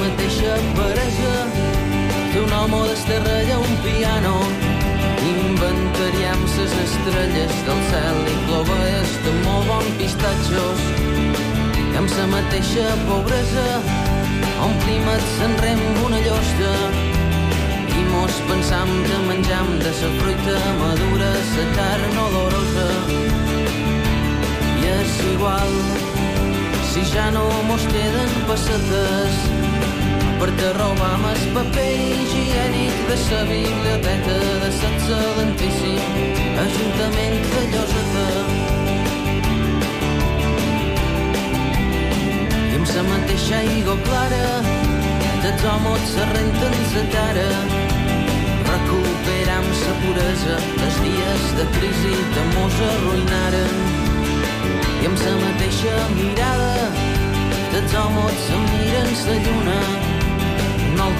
mateixa peresa. Fer un home d'esterrella un piano. Inventaríem ses estrelles del cel i clovelles de molt bon pistatxos i amb sa mateixa pobresa omplim et s'enrem una llosta i mos pensam de menjam de sa fruita madura, sa carn olorosa. I és igual si ja no mos queden pessetes per te robar més paper higiènic de sa biblioteca de l'excel·lentíssim Ajuntament de Lloseta. I amb sa mateixa aigua clara dels homes se renten sa cara recuperam sa puresa els dies de crisi que mos arruïnaren i amb sa mateixa mirada dels homes se miren sa lluna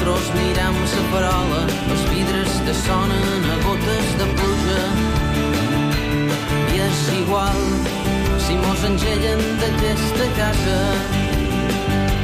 nosaltres miram sa parola els vidres te sonen a gotes de pluja. I és igual si mos engellen d'aquesta casa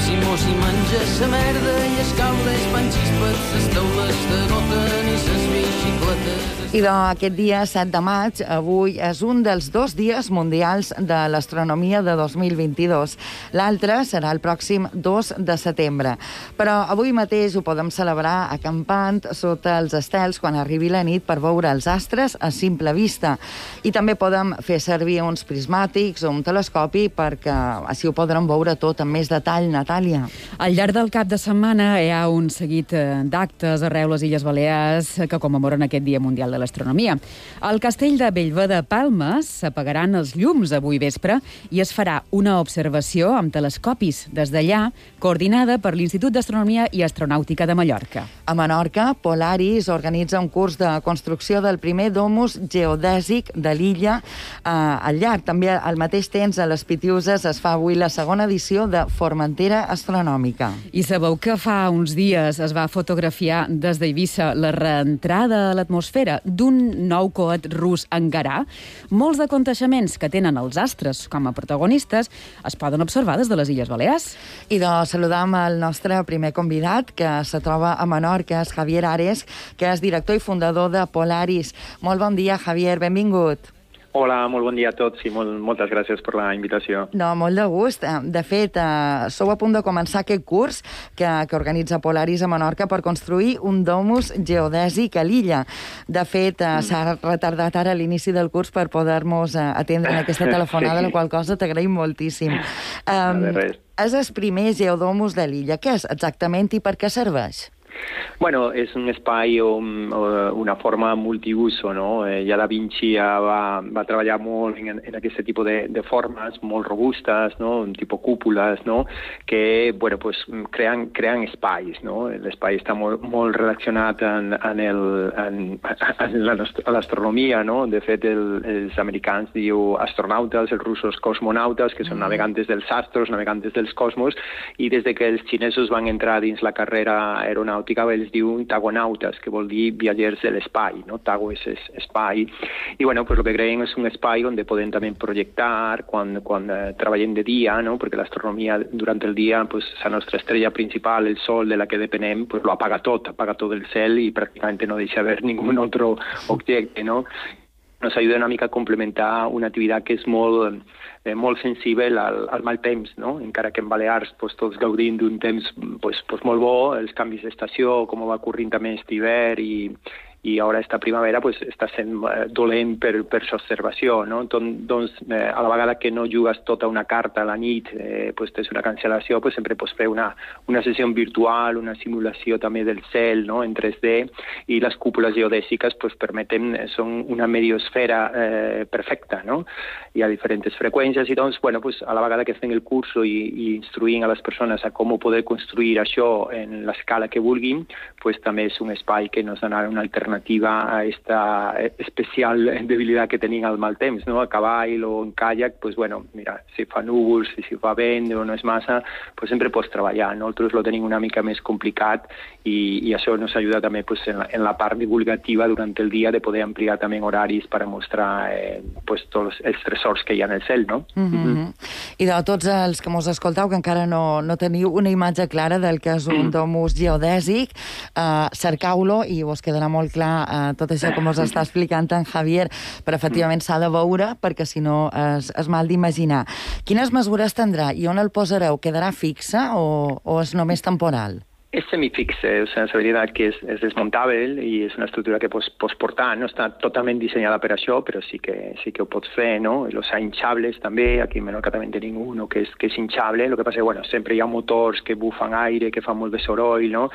si mos hi menja sa merda i es caures pan xispes, ses taules de gota ni ses bicicletes... I de aquest dia 7 de maig, avui és un dels dos dies mundials de l'astronomia de 2022. L'altre serà el pròxim 2 de setembre. Però avui mateix ho podem celebrar acampant sota els estels quan arribi la nit per veure els astres a simple vista. I també podem fer servir uns prismàtics o un telescopi perquè així ho podrem veure tot amb més detall, Natàlia. Al llarg del cap de setmana hi ha un seguit eh, d'actes arreu les Illes Balears que commemoren aquest Dia Mundial de l'Astronomia. Al castell de Bellver de Palmes s'apagaran els llums avui vespre i es farà una observació amb telescopis des d'allà, coordinada per l'Institut d'Astronomia i Astronàutica de Mallorca. A Menorca, Polaris organitza un curs de construcció del primer domus geodèsic de l'illa eh, al llarg. També al mateix temps a les Pitiuses es fa avui la segona edició de Formentera Astronòmica. I sabeu que fa uns dies es va fotografiar des d'Eivissa la reentrada a l'atmosfera d'un nou coet rus Engarà? Molts aconteixements que tenen els astres com a protagonistes es poden observar des de les Illes Balears. I de saludam el nostre primer convidat, que se troba a Menorca, és Javier Ares, que és director i fundador de Polaris. Molt bon dia, Javier, benvingut. Hola, molt bon dia a tots i molt, moltes gràcies per la invitació. No, molt de gust. Eh, De fet, eh, sou a punt de començar aquest curs que, que organitza Polaris a Menorca per construir un domus geodèsic a l'illa. De fet, eh, s'ha retardat ara l'inici del curs per poder-nos eh, atendre en aquesta telefonada, Sí. la qual cosa t'agraïm moltíssim. Um, de res. és el primer geodomus de l'illa. Què és exactament i per què serveix? Bueno, és un espai o una forma multiuso, no? Eh, ja Da Vinci ja va, va treballar molt en, en aquest tipus de, de formes molt robustes, no? Un tipus cúpules, no? Que, bueno, pues, creen, creen espais, no? L'espai està molt, molt relacionat en, en, el, en, en l'astronomia, no? De fet, el, els americans diu astronautes, els russos cosmonautes, que són navegantes dels astros, navegantes dels cosmos, i des de que els xinesos van entrar dins la carrera aeronàutica els diu tagonautes, que vol dir viatgers de l'espai, no? Tago és, espai. I bueno, pues lo que creem és un espai on podem també projectar quan, quan eh, treballem de dia, no? perquè l'astronomia durant el dia, pues, la nostra estrella principal, el sol de la que depenem, pues, lo apaga tot, apaga tot el cel i pràcticament no deixa ver ningú altre objecte, no? Nos ayuda una mica a complementar una activitat que és molt, eh, molt sensible al, al mal temps, no? encara que en Balears pues, tots gaudim d'un temps pues, pues, molt bo, els canvis d'estació, com va ocorrint també aquest hivern i, i ara esta primavera pues, està sent eh, dolent per, per l'observació. No? Don, doncs, eh, a la vegada que no jugues tota una carta a la nit, eh, pues, tens una cancel·lació, pues, sempre pots fer una, una sessió virtual, una simulació també del cel no? en 3D, i les cúpules geodèsiques pues, permeten, eh, són una mediosfera eh, perfecta, no? hi ha diferents freqüències, i doncs, bueno, pues, a la vegada que fem el curs i, i instruïm a les persones a com poder construir això en l'escala que vulguin, pues, també és un espai que ens donarà una alternativa alternativa a esta especial debilitat que tenim al mal temps, no? a cavall o en kayak, pues bueno, mira, si fa núvols, si fa vent o no és massa, pues sempre pots treballar. Nosaltres lo tenim una mica més complicat i, i això ens ajuda també pues, en, la, en la part divulgativa durant el dia de poder ampliar també horaris per mostrar eh, pues, tots els tresors que hi ha en el cel, no? Mm -hmm. Mm -hmm. I de tots els que mos escoltau, que encara no, no teniu una imatge clara del que és un mm. domus geodèsic, eh, cercau-lo i us quedarà molt clar eh, tot això com us està explicant en Javier, però efectivament s'ha de veure perquè si no és, és mal d'imaginar. Quines mesures tindrà i on el posareu? Quedarà fixa o, o és només temporal? És semifixe, o sigui, la veritat que és, és desmuntable i és una estructura que pots, pots portar, no està totalment dissenyada per això, però sí que, sí que ho pots fer, no? Els hinchables també, aquí en Menorca també tenim un que és, que és hinchable, el que passa és bueno, sempre hi ha motors que bufen aire, que fan molt de soroll, no?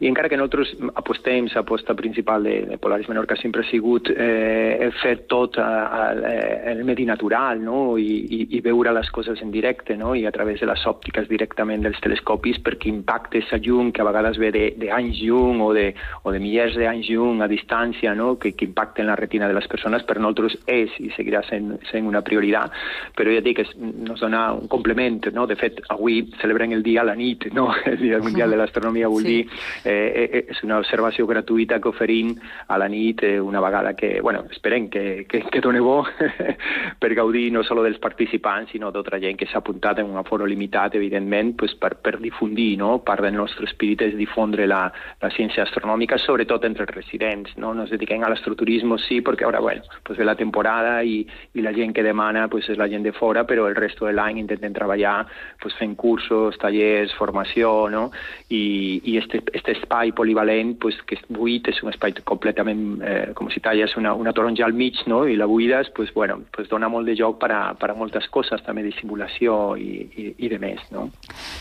I encara que nosaltres apostem, l'aposta principal de, de Polaris Menorca sempre ha sigut eh, fer tot a, a, a, el medi natural, no? I, i, i veure les coses en directe, no? I a través de les òptiques directament dels telescopis perquè impacte sa llum que a vegades ve d'anys llum o de, o de milers d'anys llum a distància no? que, que impacten la retina de les persones, per nosaltres és i seguirà sent, sent una prioritat, però ja dic, es, nos dona un complement, no? de fet, avui celebrem el dia a la nit, no? el Dia Mundial de l'Astronomia vol sí. dir, eh, eh, és una observació gratuïta que oferim a la nit eh, una vegada que, bueno, esperem que, que, que doni bo per gaudir no solo dels participants, sinó d'altra gent que s'ha apuntat en un aforo limitat, evidentment, pues, per, per difundir no? part dels nostres espíritu és difondre la, la ciència astronòmica, sobretot entre els residents. No nos dediquem a l'astroturisme, sí, perquè ara, bueno, pues ve la temporada i, i la gent que demana pues, és la gent de fora, però el resto de l'any intentem treballar pues, fent cursos, tallers, formació, no? I, i este, este espai polivalent, pues, que és buit, és un espai completament, eh, com si talles una, una taronja al mig, no? I la buides, pues, bueno, pues dona molt de joc per a, per a moltes coses, també de simulació i, i, i de més, no?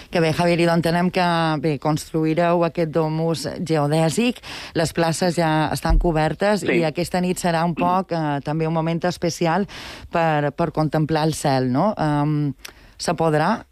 Que bé, Javier, i entenem que bé, construireu aquest domus geodèsic, les places ja estan cobertes sí. i aquesta nit serà un poc eh, també un moment especial per, per contemplar el cel, no? Um, se podrà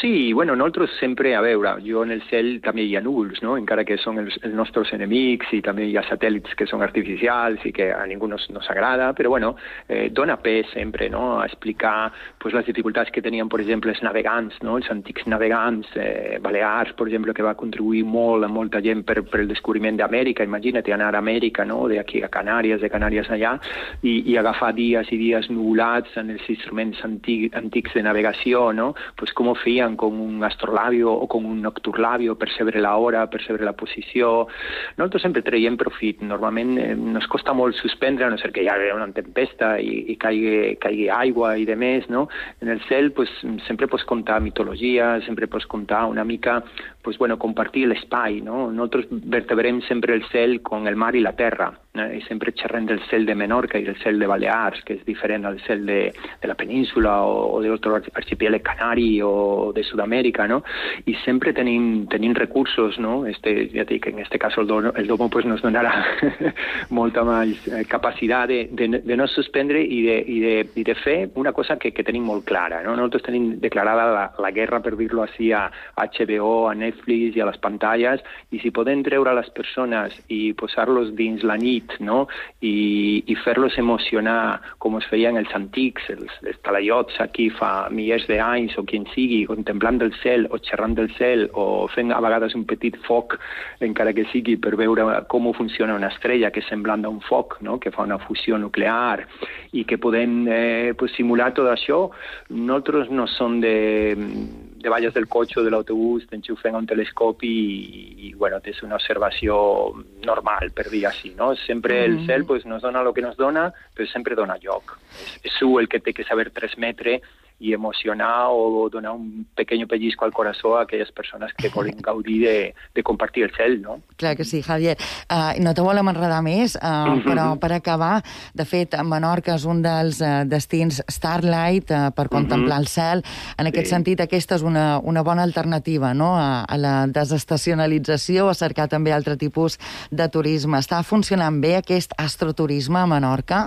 Sí, bueno, nosaltres sempre, a veure, jo en el cel també hi ha núvols, no? encara que són els, els nostres enemics i també hi ha satèl·lits que són artificials i que a ningú no, no s'agrada, però bueno, eh, dona pes sempre no? a explicar pues, les dificultats que tenien, per exemple, els navegants, no? els antics navegants, eh, Balears, per exemple, que va contribuir molt a molta gent per, per el descobriment d'Amèrica, imagina't anar a Amèrica, no? d'aquí a Canàries, de Canàries allà, i, i agafar dies i dies nuvolats en els instruments antics, antics de navegació, no? pues com ho feien con un astrolabio o con un nocturlabio per saber la hora, per la posició. Nosaltres sempre traiem profit. Normalment eh, nos costa molt suspendre, a no ser que hi hagi una tempesta i, i caigui, caigui aigua i de més, no? En el cel pues, sempre pots contar mitologia, sempre pots contar una mica, pues, bueno, compartir l'espai, no? Nosaltres vertebrem sempre el cel con el mar i la terra, eh? i sempre xerrem del cel de Menorca i del cel de Balears, que és diferent al cel de, de la península o, o de l'altre arxipiélag canari o de Sudamèrica, no? I sempre tenim, tenim recursos, no? Este, ja dic, en este cas el, dono, el domo pues, nos donarà molta més eh, capacitat de, de, de no suspendre i de, i, de, i de fer una cosa que, que tenim molt clara, no? Nosaltres tenim declarada la, la guerra, per dir-lo així, a HBO, a Netflix i a les pantalles, i si podem treure les persones i posar-los dins la nit, no? I, i fer-los emocionar com es feien els antics, els, els talaiots aquí fa milers d'anys o qui en sigui, contemplant el cel o xerrant del cel o fent a vegades un petit foc, encara que sigui per veure com funciona una estrella que és semblant a un foc, no? que fa una fusió nuclear i que podem eh, pues, simular tot això, nosaltres no som de, de balles del cotxe o de l'autobús, t'enxufen un telescopi i, i bueno, és una observació normal, per dir així, no? Sempre el cel pues, nos dona el que nos dona, però sempre dona lloc. És, és el que té que saber transmetre i emocionar o donar un pequeño pellizco al corazón a aquelles persones que volen gaudir de, de compartir el cel, no? Clar que sí, Javier. Uh, no te volem enredar més, uh, però per acabar, de fet, Menorca és un dels uh, destins Starlight uh, per contemplar el cel. En aquest sí. sentit, aquesta és una, una bona alternativa no? a, a la desestacionalització, a cercar també altre tipus de turisme. Està funcionant bé aquest astroturisme a Menorca?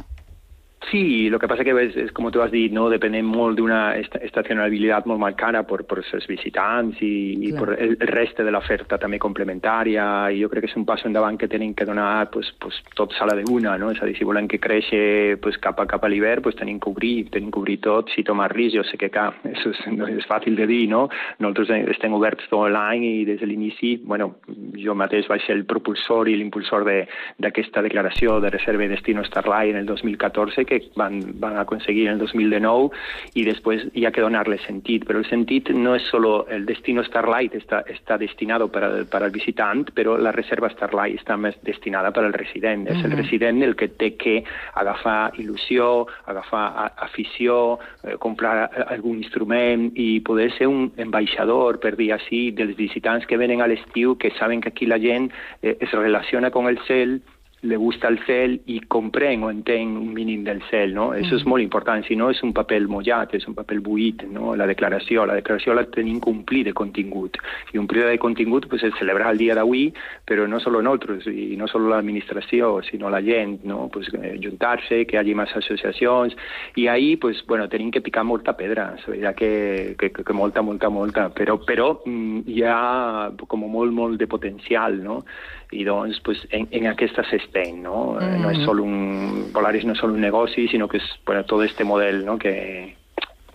Sí, lo que pasa que es, es como tú has dicho, ¿no? depende molt d'una estacionabilitat molt marcada per, per els visitants i, i per el, el reste de l'oferta també complementària i jo crec que és un pas endavant que tenim que donar pues, pues, tot sala de una, no? és a dir, si volem que creixi pues, cap a cap a l'hivern, pues, tenim que obrir, tenim que obrir tot, si tomar risc, jo sé que clar, això és, no és fàcil de dir, no? Nosaltres estem oberts tot l'any i des de l'inici, bueno, jo mateix vaig ser el propulsor i l'impulsor d'aquesta de, declaració de reserva i destino Starlight en el 2014 que van, van aconseguir en el 2019 y después ya que donarle sentit. Pero el sentit no es solo el destino Starlight está, está destinado para, para el visitant, però la reserva Starlight està més destinada per al resident. Uh -huh. És el resident el que té que agafar il·lusió, agafar afició, eh, comprar algun instrument i poder ser un ambaixador, per dir així, dels visitants que venen a l'estiu, que saben que aquí la gent eh, es relaciona con el cel le gusta el cel i comprèn o entén un mínim del cel, no? Això és molt important, si no és un paper mullat, és un paper buit, no? La declaració, la declaració la tenim que omplir de contingut. I un període de contingut pues, és celebrar el dia d'avui, però no solo nosaltres, i no solo l'administració, sinó la gent, no? Pues, eh, juntar-se, que hi hagi més associacions, i ahí, pues, bueno, tenim que picar molta pedra, ja que, que, que molta, molta, molta, però, però mm, hi ha com molt, molt de potencial, no? I doncs pues, en, en aquesta s'estén, no? Mm. No és sol un, Polaris no és sol un negoci, sinó que és bueno, tot este model no? que,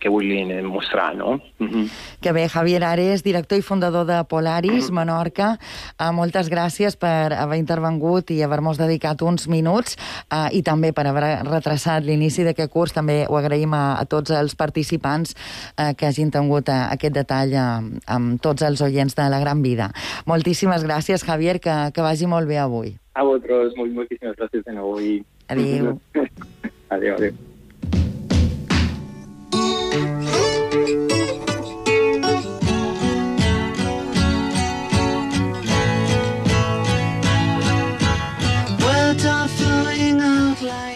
que vulguin mostrar, no? Uh -huh. Que bé, Javier Ares, director i fundador de Polaris, -huh. Menorca, uh, moltes gràcies per haver intervengut i haver-nos dedicat uns minuts uh, i també per haver retrasat l'inici d'aquest curs. També ho agraïm a, a tots els participants uh, que hagin tingut uh, aquest detall uh, amb tots els oients de la Gran Vida. Moltíssimes gràcies, Javier, que, que vagi molt bé avui. A vosaltres, molt, moltíssimes gràcies de nou. I... Adéu. adéu, adéu. Thank you.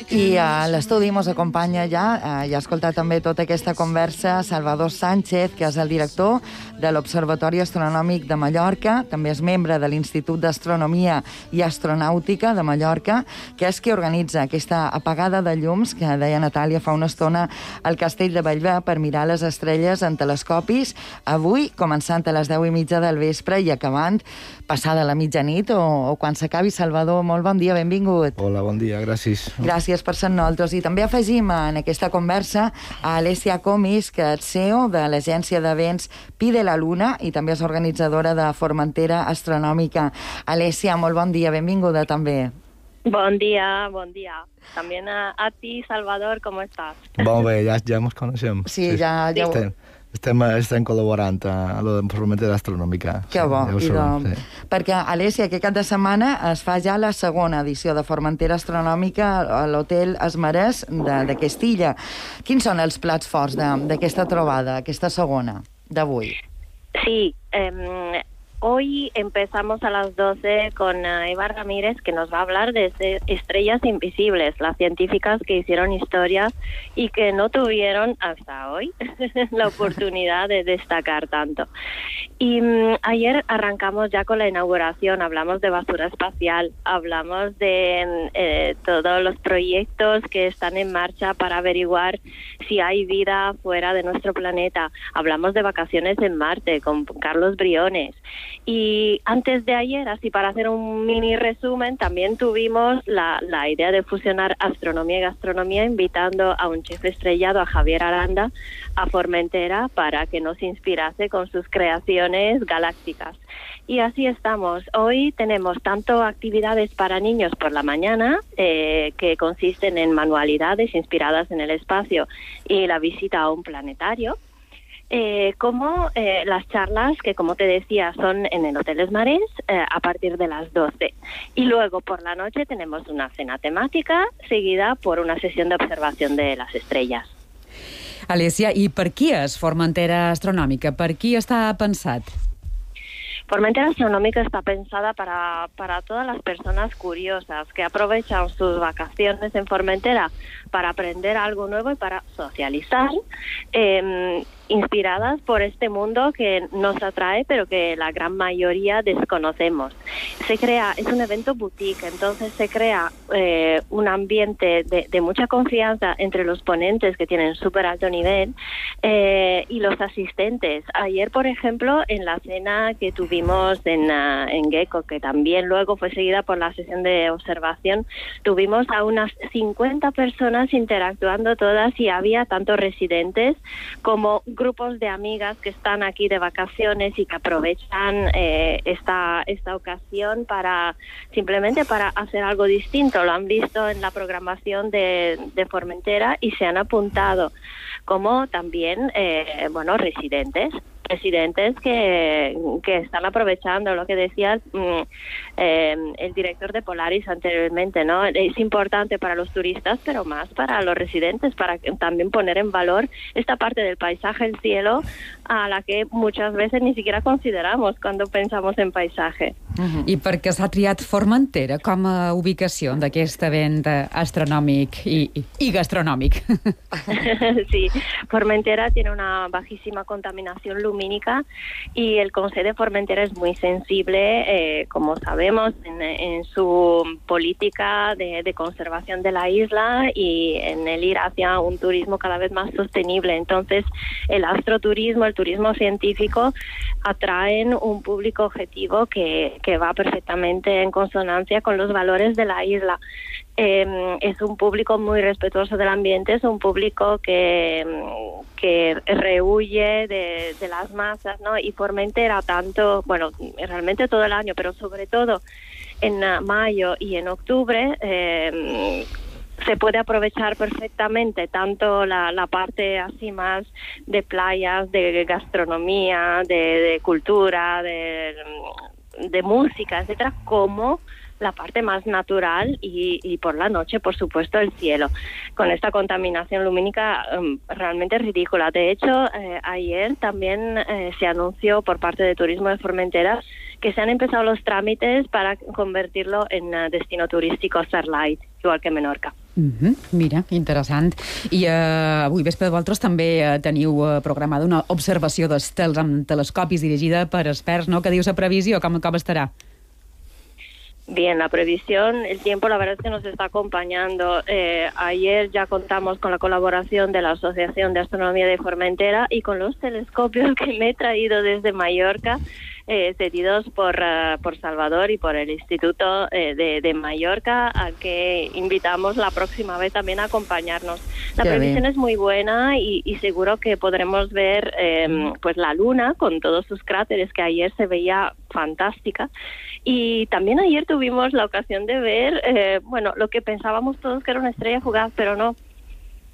I a l'estudi ens acompanya ja, eh, ha escoltat també tota aquesta conversa, Salvador Sánchez, que és el director de l'Observatori Astronòmic de Mallorca, també és membre de l'Institut d'Astronomia i Astronàutica de Mallorca, que és qui organitza aquesta apagada de llums, que deia Natàlia fa una estona, al castell de Bellver per mirar les estrelles en telescopis, avui començant a les 10 i mitja del vespre i acabant passada la mitjanit o, o quan s'acabi. Salvador, molt bon dia, benvingut. Hola, bon dia, gràcies. Gràcies per ser nosaltres. I també afegim en aquesta conversa a Alessia Comis, que és CEO de l'agència d'events Pi de la Luna i també és organitzadora de Formentera Astronòmica. Alessia, molt bon dia, benvinguda també. Bon dia, bon dia. També a, a ti, Salvador, com estàs? Bon bé, ja, ja ens coneixem. Sí, sí. ja... ja estem, estem, estem col·laborant a, la Formentera Astronòmica. Que bo. Ja I sabem, de... sí. Perquè, Alessia, aquest cap de setmana es fa ja la segona edició de Formentera Astronòmica a l'Hotel Esmarès de, de Castilla. Quins són els plats forts d'aquesta trobada, aquesta segona, d'avui? Sí, eh, Hoy empezamos a las 12 con uh, Eva Ramírez, que nos va a hablar de estrellas invisibles, las científicas que hicieron historia y que no tuvieron hasta hoy la oportunidad de destacar tanto. Y um, ayer arrancamos ya con la inauguración, hablamos de basura espacial, hablamos de eh, todos los proyectos que están en marcha para averiguar si hay vida fuera de nuestro planeta, hablamos de vacaciones en Marte con Carlos Briones. Y antes de ayer, así para hacer un mini resumen, también tuvimos la, la, idea de fusionar astronomía y gastronomía, invitando a un chef estrellado, a Javier Aranda, a Formentera, para que nos inspirase con sus creaciones galácticas. Y así estamos. Hoy tenemos tanto actividades para niños por la mañana, eh, que consisten en manualidades inspiradas en el espacio y la visita a un planetario, eh, como eh, las charlas que, como te decía, son en el Hotel Esmarés eh, a partir de las 12. Y luego por la noche tenemos una cena temática seguida por una sesión de observación de las estrellas. Alessia, i per qui és Formentera Astronòmica? Per qui està pensat? Formentera Astronómica está pensada para, para todas las personas curiosas que aprovechan sus vacaciones en Formentera para aprender algo nuevo y para socializar. Eh, inspiradas por este mundo que nos atrae, pero que la gran mayoría desconocemos. Se crea, es un evento boutique, entonces se crea eh, un ambiente de, de, mucha confianza entre los ponentes que tienen súper alto nivel eh, y los asistentes. Ayer, por ejemplo, en la cena que tuvimos en, uh, en Gecko, que también luego fue seguida por la sesión de observación, tuvimos a unas 50 personas interactuando todas y había tanto residentes como grupos de amigas que están aquí de vacaciones y que aprovechan eh, esta, esta ocasión para simplemente para hacer algo distinto. Lo han visto en la programación de, de Formentera y se han apuntado como también eh, bueno residentes residentes que, que están aprovechando lo que decías mm, eh, el director de Polaris anteriormente, ¿no? Es importante para los turistas, pero más para los residentes, para también poner en valor esta parte del paisaje, el cielo, a la que muchas veces ni siquiera consideramos cuando pensamos en paisaje. Uh -huh. I per què s'ha triat Formentera com a ubicació d'aquest event astronòmic i, i, i gastronòmic? sí, Formentera tiene una bajísima contaminación lumínica y el Consejo de Formentera es muy sensible, eh, como sabemos, en, en su política de, de, conservación de la isla y en el ir hacia un turismo cada vez más sostenible. Entonces, el astroturismo, el turismo científico atraen un público objetivo que, que va perfectamente en consonancia con los valores de la isla. Eh, es un público muy respetuoso del ambiente, es un público que, que rehuye de, las masas, ¿no? Y Formentera tanto, bueno, realmente todo el año, pero sobre todo en mayo y en octubre, eh, se puede aprovechar perfectamente tanto la, la, parte así más de playas, de gastronomía, de, cultura, de, música, etcétera, como la parte más natural y, y, por la noche, por supuesto, el cielo. Con esta contaminación lumínica um, realmente ridícula. De hecho, eh, ayer también eh, se anunció por parte de Turismo de Formentera que se han empezado los trámites para convertirlo en uh, destino turístico Starlight, igual que Menorca. Mm -hmm. Mira, interessant. I uh, avui vespre vosaltres també uh, teniu uh, programada una observació d'estels amb telescopis dirigida per experts, no? Que dius a previsió, com, com estarà? Bien, la previsión, el tiempo la verdad es que nos está acompañando. Eh, ayer ya contamos con la colaboración de la Asociación de Astronomía de Formentera y con los telescopios que me he traído desde Mallorca, eh, cedidos por, uh, por Salvador y por el Instituto eh, de, de, Mallorca, a que invitamos la próxima vez también a acompañarnos. La Qué previsión bien. es muy buena y, y, seguro que podremos ver eh, pues la luna con todos sus cráteres que ayer se veía fantástica. Y también ayer tuvimos la ocasión de ver, eh, bueno, lo que pensábamos todos que era una estrella fugaz, pero no.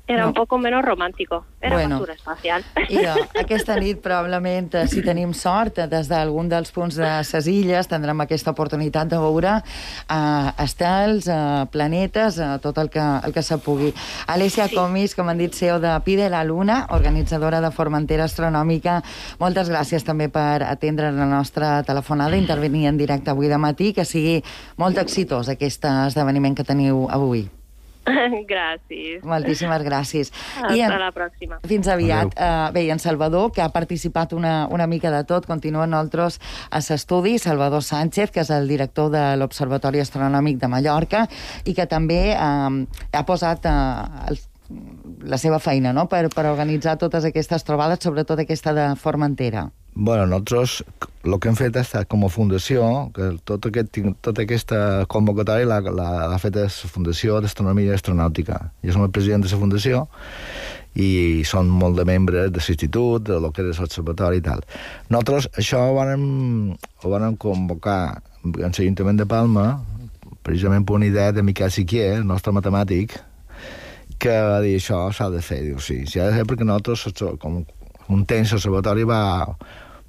Era no. un poco menos romàntico. Era bueno, espacial. I jo, aquesta nit, probablement, si tenim sort, des d'algun dels punts de ses illes, tindrem aquesta oportunitat de veure uh, estels, uh, planetes, uh, tot el que, el que se pugui. Alessia sí. Comis, com han dit, CEO de Pide la Luna, organitzadora de Formentera Astronòmica, moltes gràcies també per atendre la nostra telefonada, intervenir en directe avui de matí, que sigui molt exitós aquest esdeveniment que teniu avui. gràcies. Moltíssimes gràcies. Hasta I en, la pròxima. Fins aviat. Uh, bé, en Salvador, que ha participat una, una mica de tot, continua nosaltres a l'estudi, Salvador Sánchez, que és el director de l'Observatori Astronòmic de Mallorca, i que també uh, ha posat uh, el, la seva feina no? per, per organitzar totes aquestes trobades, sobretot aquesta de Formentera. Bueno, nosaltres el que hem fet ha estat com a fundació, que tot aquest, tota aquesta convocatòria l'ha fet la Fundació d'Astronomia i Astronàutica. Jo som el president de la fundació i són molt de membres de l'institut, de lo que és l'observatori i tal. Nosaltres això ho vam, ho vam convocar en l'Ajuntament de Palma, precisament per una idea de Miquel Siquier, el nostre matemàtic, que va dir això s'ha de fer. Diu, sí, s'ha de fer perquè nosaltres, com un temps l'observatori va,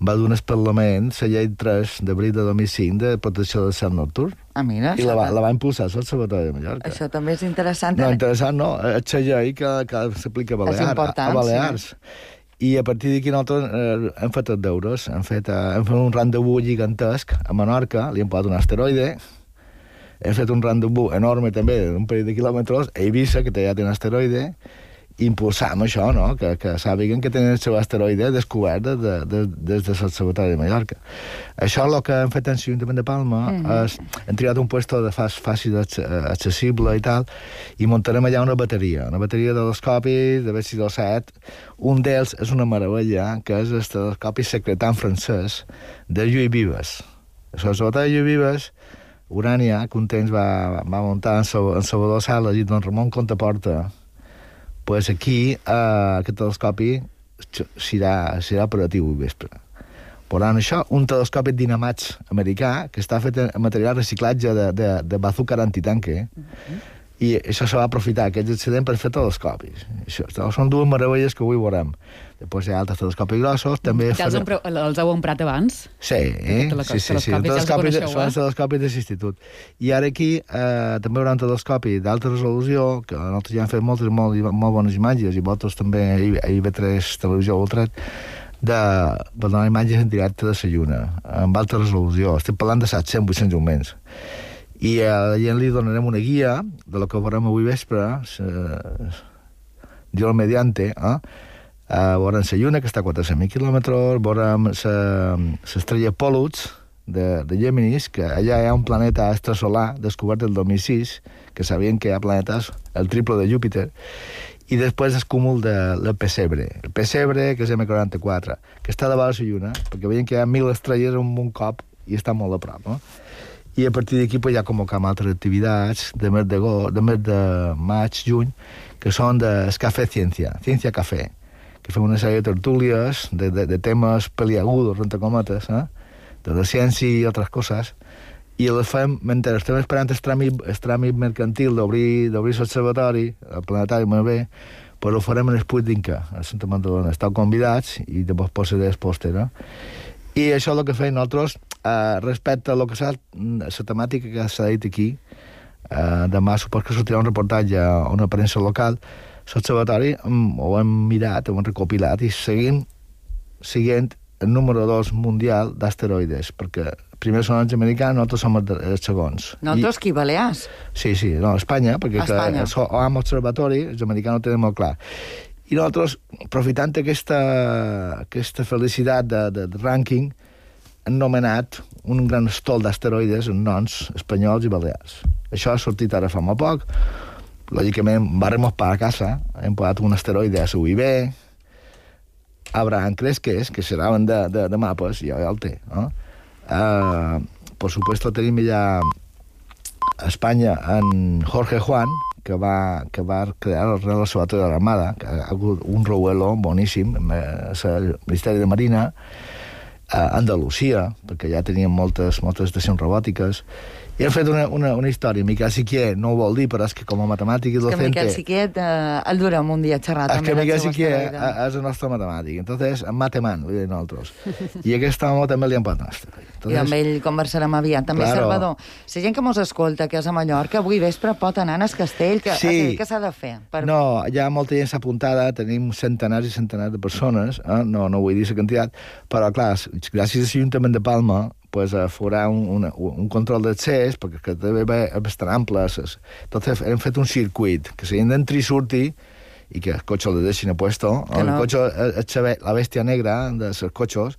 va donar al Parlament la llei 3 d'abril de 2005 de protecció del cel nocturn. Ah, mira. I la va, la va impulsar l'Observatori de Mallorca. Això també és interessant. No, interessant no. És la llei que, que s'aplica a Balears. a Balears. Sí. I a partir d'aquí nosaltres eh, hem fet els deures, hem fet, eh, hem fet un rendezvous gigantesc a Menorca, li hem posat un asteroide, hem fet un rendezvous enorme també, d'un parell de quilòmetres, a Eivissa, que ja té un asteroide, impulsar amb això, no? que, que sàpiguen que tenen el seu asteroide descobert de, de, de, des de l'Observatori de Mallorca. Això el que han fet en l'Ajuntament de Palma mm -hmm. és, han triat un puesto de fàcil, fàcil accessible i tal, i muntarem allà una bateria, una bateria de telescopis, de si del set. Un d'ells és una meravella, que és el telescopi secretant francès de Lluís Vives. L'Observatori de Lluís Vives Urània, que un temps va, va muntar en, en Salvador Sala i don Ramon Contaporta, pues aquí eh, aquest telescopi serà, serà operatiu i vespre. Veuran això, un telescopi dinamats americà que està fet en material reciclatge de, de, de bazooka antitanque, uh -huh i això se va aprofitar, aquest excedent, per fer telescopis. Això, són dues meravelles que avui veurem. Després hi ha altres telescopis grossos, també... Ja els, farem... els heu emprat abans? Sí, eh? sí, sí, sí. Telescopis, ja són els telescopis de l'institut. I ara aquí eh, també hi haurà un telescopi d'alta resolució, que nosaltres ja hem fet moltes molt, molt bones imatges, i vosaltres també a IB3 Televisió Ultra, de, per donar imatges en directe de la lluna, amb alta resolució. Estic parlant de 700-800 augments i a la gent li donarem una guia de lo que veurem avui vespre, Dios mediante, eh? Uh, veurem la Lluna, que està a 400.000 quilòmetres, veurem l'estrella Pollux, de, de Géminis, que allà hi ha un planeta extrasolar descobert el 2006, que sabien que hi ha planetes el triple de Júpiter, i després el cúmul de la Pessebre. El Pessebre, que és M44, que està davant de la Lluna, perquè veien que hi ha mil estrelles en un cop i està molt a prop. No? I a partir d'aquí pues, ja convocam altres activitats de mes de, go, de, mes de maig, juny, que són de Café Ciència, Ciència Café, que fem una sèrie de tertúlies de, de, de temes peliagudos, entre cometes, eh? de la ciència i altres coses, i les fem mentre estem esperant el tràmit, el tràmit mercantil d'obrir l'observatori, el planetari molt bé, però ho farem en el Puig d'Inca, a Santa Magdalena. Estàu convidats i després posaré el pòster, no? I això és el que feim nosaltres Uh, respecte a lo que la temàtica que s'ha dit aquí, uh, demà supos que sortirà un reportatge a una premsa local, l'observatori um, ho hem mirat, ho hem recopilat i seguim seguint el número 2 mundial d'asteroides, perquè primer són els americans, nosaltres som els segons. Nosaltres I... qui, Balears? Sí, sí, no, Espanya, perquè Espanya. Que, amb observatori, els americans ho tenen molt clar. I nosaltres, aprofitant aquesta, aquesta felicitat de, de, de rànquing, han nomenat un gran estol d'asteroides en noms espanyols i balears. Això ha sortit ara fa molt poc. Lògicament, vam per a casa, hem posat un asteroide a UIB, Abraham Cresques, que serà de, de, de mapes, ja, ja el té. No? Uh, por supuesto, tenim ja a Espanya en Jorge Juan, que va, que va crear el Real Observatori de l'Armada, que ha hagut un rouelo boníssim, el Ministeri de Marina, a Andalusia, perquè ja tenien moltes, moltes estacions robòtiques, i han fet una, una, una història. Miquel Siquier no ho vol dir, però és que com a matemàtic i docente... És que Miquel Siquier eh, el durem un dia xerrat. És que Miquel Siquier és el nostre matemàtic. Entonces, en mateman, vull dir nosaltres. I aquest home també li han posat nostre. Entonces, I amb ell conversarem aviat. També, claro. Salvador, la gent que mos escolta, que és a Mallorca, avui vespre pot anar al castell, que, sí. què s'ha de fer? Per... No, hi ha molta gent apuntada, tenim centenars i centenars de persones, eh? no, no vull dir la quantitat, però clar, gràcies a l'Ajuntament de Palma pues, uh, farà un, un, un control d'accés, perquè que també bastant amples. Entonces hem fet un circuit, que si d'entri i surti, i que el cotxe el deixin a puesto, no. el cotxe, el, la bèstia negra dels cotxes,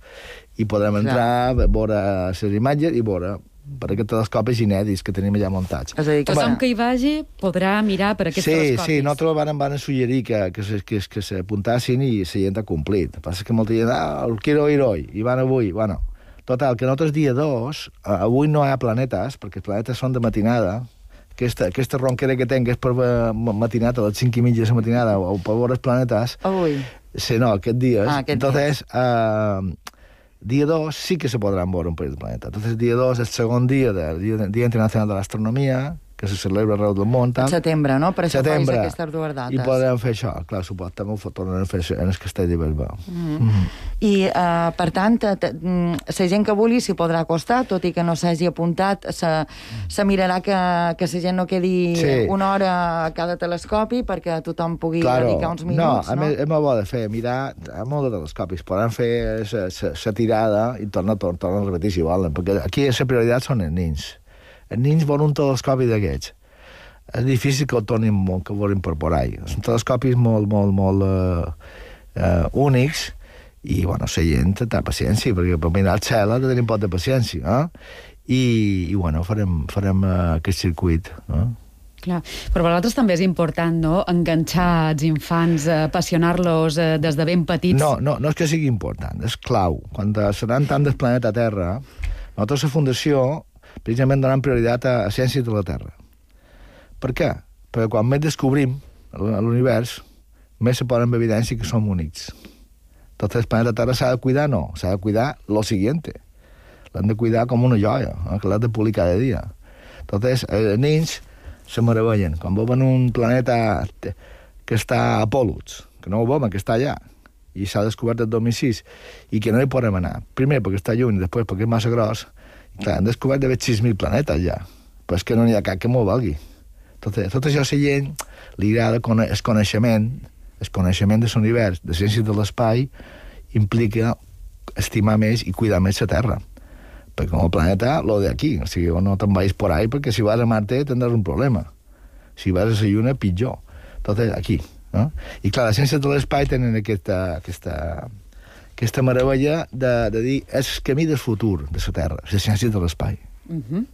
i podrem entrar, Clar. veure les imatges i veure per aquests telescopis inèdits que tenim allà muntats. És a dir, que tothom que hi vagi podrà mirar per aquests sí, telescopis. Sí, sí, nosaltres van, van suggerir que, que, que, que s'apuntassin i la gent ha complit. El que passa és que molta gent, ah, el quiero ir hoy, i van avui. Bueno, Total, que nosaltres dia 2, eh, avui no hi ha planetes, perquè els planetes són de matinada, aquesta, aquesta ronquera que tenc és per matinada, a les 5 i mitja de la matinada, o per veure els planetes. Avui? Sí, no, aquest dia. Ah, aquest Entonces, eh, dia 2 sí que se podran veure un parell de planetes. Entonces, dia 2 és el segon dia del Dia, dia Internacional de l'Astronomia, que se celebra arreu del món. Tal. Setembre, no? Per això Setembre. fais aquestes dues dates. I podem fer això, clar, suport, també ho tornem a fer en el castell de Bilbao. Mm -hmm. mm -hmm. I, uh, per tant, mm, la gent que vulgui s'hi podrà acostar, tot i que no s'hagi apuntat, se, se mirarà que, que la gent no quedi sí. una hora a cada telescopi perquè tothom pugui claro. dedicar uns minuts, no? no? A més, és molt bo de fer, mirar a molt de telescopis. Podem fer la tirada i tornar, tornar a repetir si volen, perquè aquí la prioritat són els nins els nins volen un telescopi d'aquests. és difícil que ho tornin molt, que ho veurem per por ahí. Són telescopis molt, molt, molt uh, uh, únics i, bueno, la gent té paciència, perquè per mirar el cel ha de tenir poc de paciència, eh? I, i bueno, farem, farem uh, aquest circuit, eh? Clar. Però per vosaltres també és important, no?, enganxar els infants, eh, apassionar-los eh, des de ben petits. No, no, no és que sigui important, és clau. Quan seran tant del planeta Terra, nosaltres la Fundació precisament donant prioritat a, a ciències de la Terra. Per què? Perquè quan més descobrim l'univers, més se ponen en evidència que som únics. Entonces el planeta Terra s'ha de cuidar, no, s'ha de cuidar lo siguiente. L'han de cuidar com una joia, eh, que l'han de polir cada dia. Eh, els nens se meravellen. Quan veuen un planeta que està a Pòl·luts, que no ho veuen, que està allà, i s'ha descobert el 2006, i que no hi podem anar. Primer perquè està lluny, després perquè és massa gros. Clar, han descobert d'haver 6.000 planetes ja, però és que no n'hi ha cap que m'ho valgui. Tot, tot això a la gent li agrada el coneixement, el coneixement de l'univers, de ciències de l'espai, implica estimar més i cuidar més la Terra perquè com el planeta, lo de aquí. O sigui, no te'n vagis por ahí, perquè si vas a Marte tindràs un problema. Si vas a la Lluna, pitjor. Tot aquí. No? I clar, les ciències de l'espai tenen aquesta, aquesta, aquesta meravella de, de dir és camí del futur de la Terra, les ciències de l'espai. Uh mhm. -huh.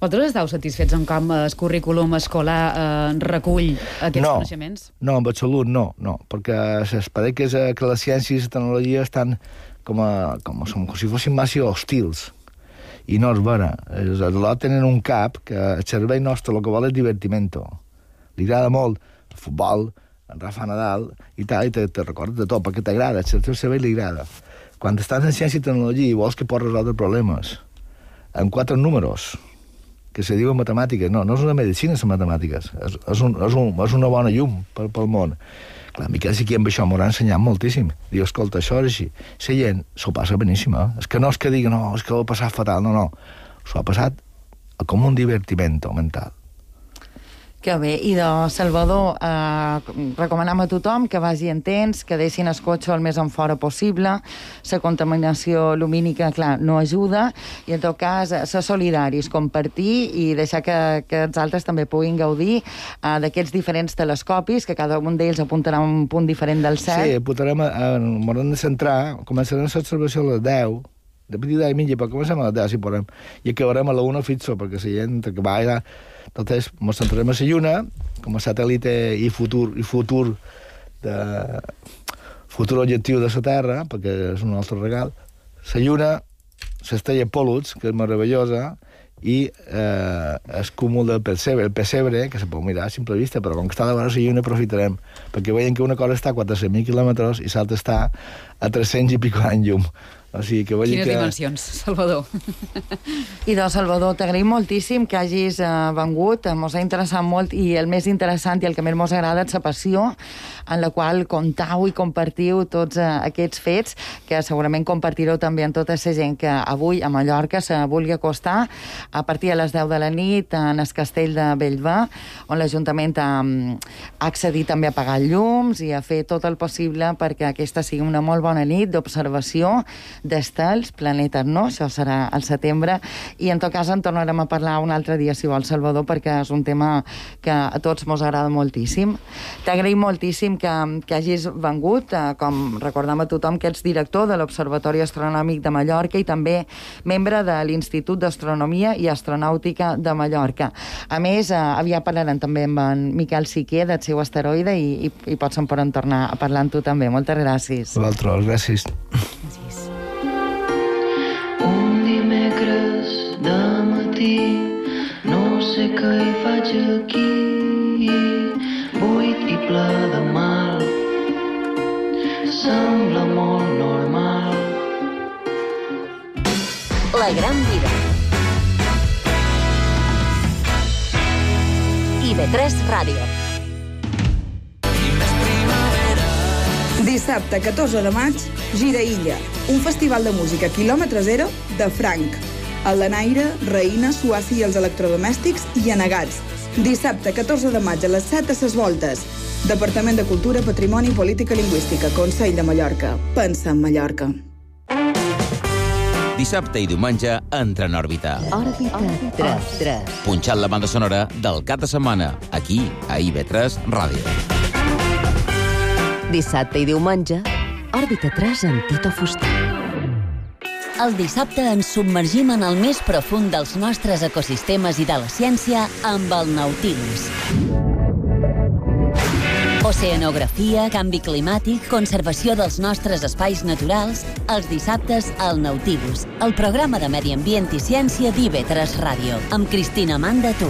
Vosaltres esteu satisfets en com el currículum escolar eh, recull aquests no, coneixements? No, en absolut no, no, perquè s'espera que, que les ciències i la tecnologia estan com, a, com, a, com si fossin massa hostils i no és vera. Els lot tenen un cap que el servei nostre el que vol és divertimento. Li agrada molt el futbol, en Rafa Nadal i tal, i te, te recordes de tot, perquè t'agrada, el teu servei li agrada. Quan estàs en ciència i tecnologia i vols que pots resoldre problemes amb quatre números, que se diuen matemàtiques, no, no és una medicina, són matemàtiques, és, és, un, és, un, és una bona llum pel, pel món. Clar, Miquel sí que amb això m'ho ha ensenyat moltíssim. Diu, escolta, això és així. La gent s'ho passa beníssima. És que no és que digui, no, és que ho ha passat fatal, no, no. S'ho ha passat com un divertimento mental. Que bé. I de Salvador, eh, recomanem a tothom que vagi en temps, que deixin el cotxe el més en fora possible. La contaminació lumínica, clar, no ajuda. I, en tot cas, ser solidaris, compartir i deixar que, que els altres també puguin gaudir eh, d'aquests diferents telescopis, que cada un d'ells apuntarà un punt diferent del cel. Sí, apuntarem, a, a, a de centrar, començarem l'observació a les 10, de petita i mitja, però comencem a les 10, si podem, i acabarem a la 1 fixo, perquè la gent que va allà entonces, ens centrarem a la Lluna com a satèl·lit i futur, i futur de futur objectiu de la Terra, perquè és un altre regal. La Lluna, s'estella Pòl·luts, que és meravellosa, i eh, el cúmul del pessebre, el pessebre, que se pot mirar a simple vista, però com que està de vora la Lluna aprofitarem, perquè veiem que una cosa està a 400.000 quilòmetres i l'altra està a 300 i pico anys llum. O sigui, que Quines que... dimensions, Salvador. I doncs, Salvador, t'agraïm moltíssim que hagis eh, vengut, ens ha interessat molt i el més interessant i el que més ens agrada és la passió en la qual comptau i compartiu tots eh, aquests fets que segurament compartireu també amb tota la gent que avui a Mallorca se vulgui acostar a partir de les 10 de la nit en el castell de Bellver, on l'Ajuntament ha, ha accedit també a pagar llums i a fer tot el possible perquè aquesta sigui una molt bona nit d'observació d'estels, planetes no, això serà al setembre, i en tot cas en tornarem a parlar un altre dia, si vol, Salvador, perquè és un tema que a tots mos agrada moltíssim. T'agraïm moltíssim que, que hagis vengut, eh, com recordam a tothom que ets director de l'Observatori Astronòmic de Mallorca i també membre de l'Institut d'Astronomia i Astronàutica de Mallorca. A més, eh, aviat parlarem també amb en Miquel Siquer del seu asteroide i, i, i pots en poden tornar a parlar amb tu també. Moltes gràcies. Vosaltres, gràcies. Gràcies. Dimecres de matí no sé què hi faig aquí buit i ple de mal sembla molt normal. La gran vida. IB3 Ràdio Dissabte 14 de maig, Gira Illa, un festival de música quilòmetre zero de Franc. El Lenaire, Reina, Suàcia i els electrodomèstics i anegats. Dissabte 14 de maig a les 7 a ses voltes. Departament de Cultura, Patrimoni i Política Lingüística, Consell de Mallorca. Pensa en Mallorca. Dissabte i diumenge, entra en òrbita. Òrbita 3, 3. Punxant la banda sonora del cap de setmana, aquí, a IB3 Ràdio. Dissabte i diumenge, Òrbita 3 amb Tito Fuster. El dissabte ens submergim en el més profund dels nostres ecosistemes i de la ciència amb el Nautilus. Oceanografia, canvi climàtic, conservació dels nostres espais naturals, els dissabtes al Nautilus, el programa de Medi Ambient i Ciència d'IV3 Ràdio, amb Cristina Manda Tur.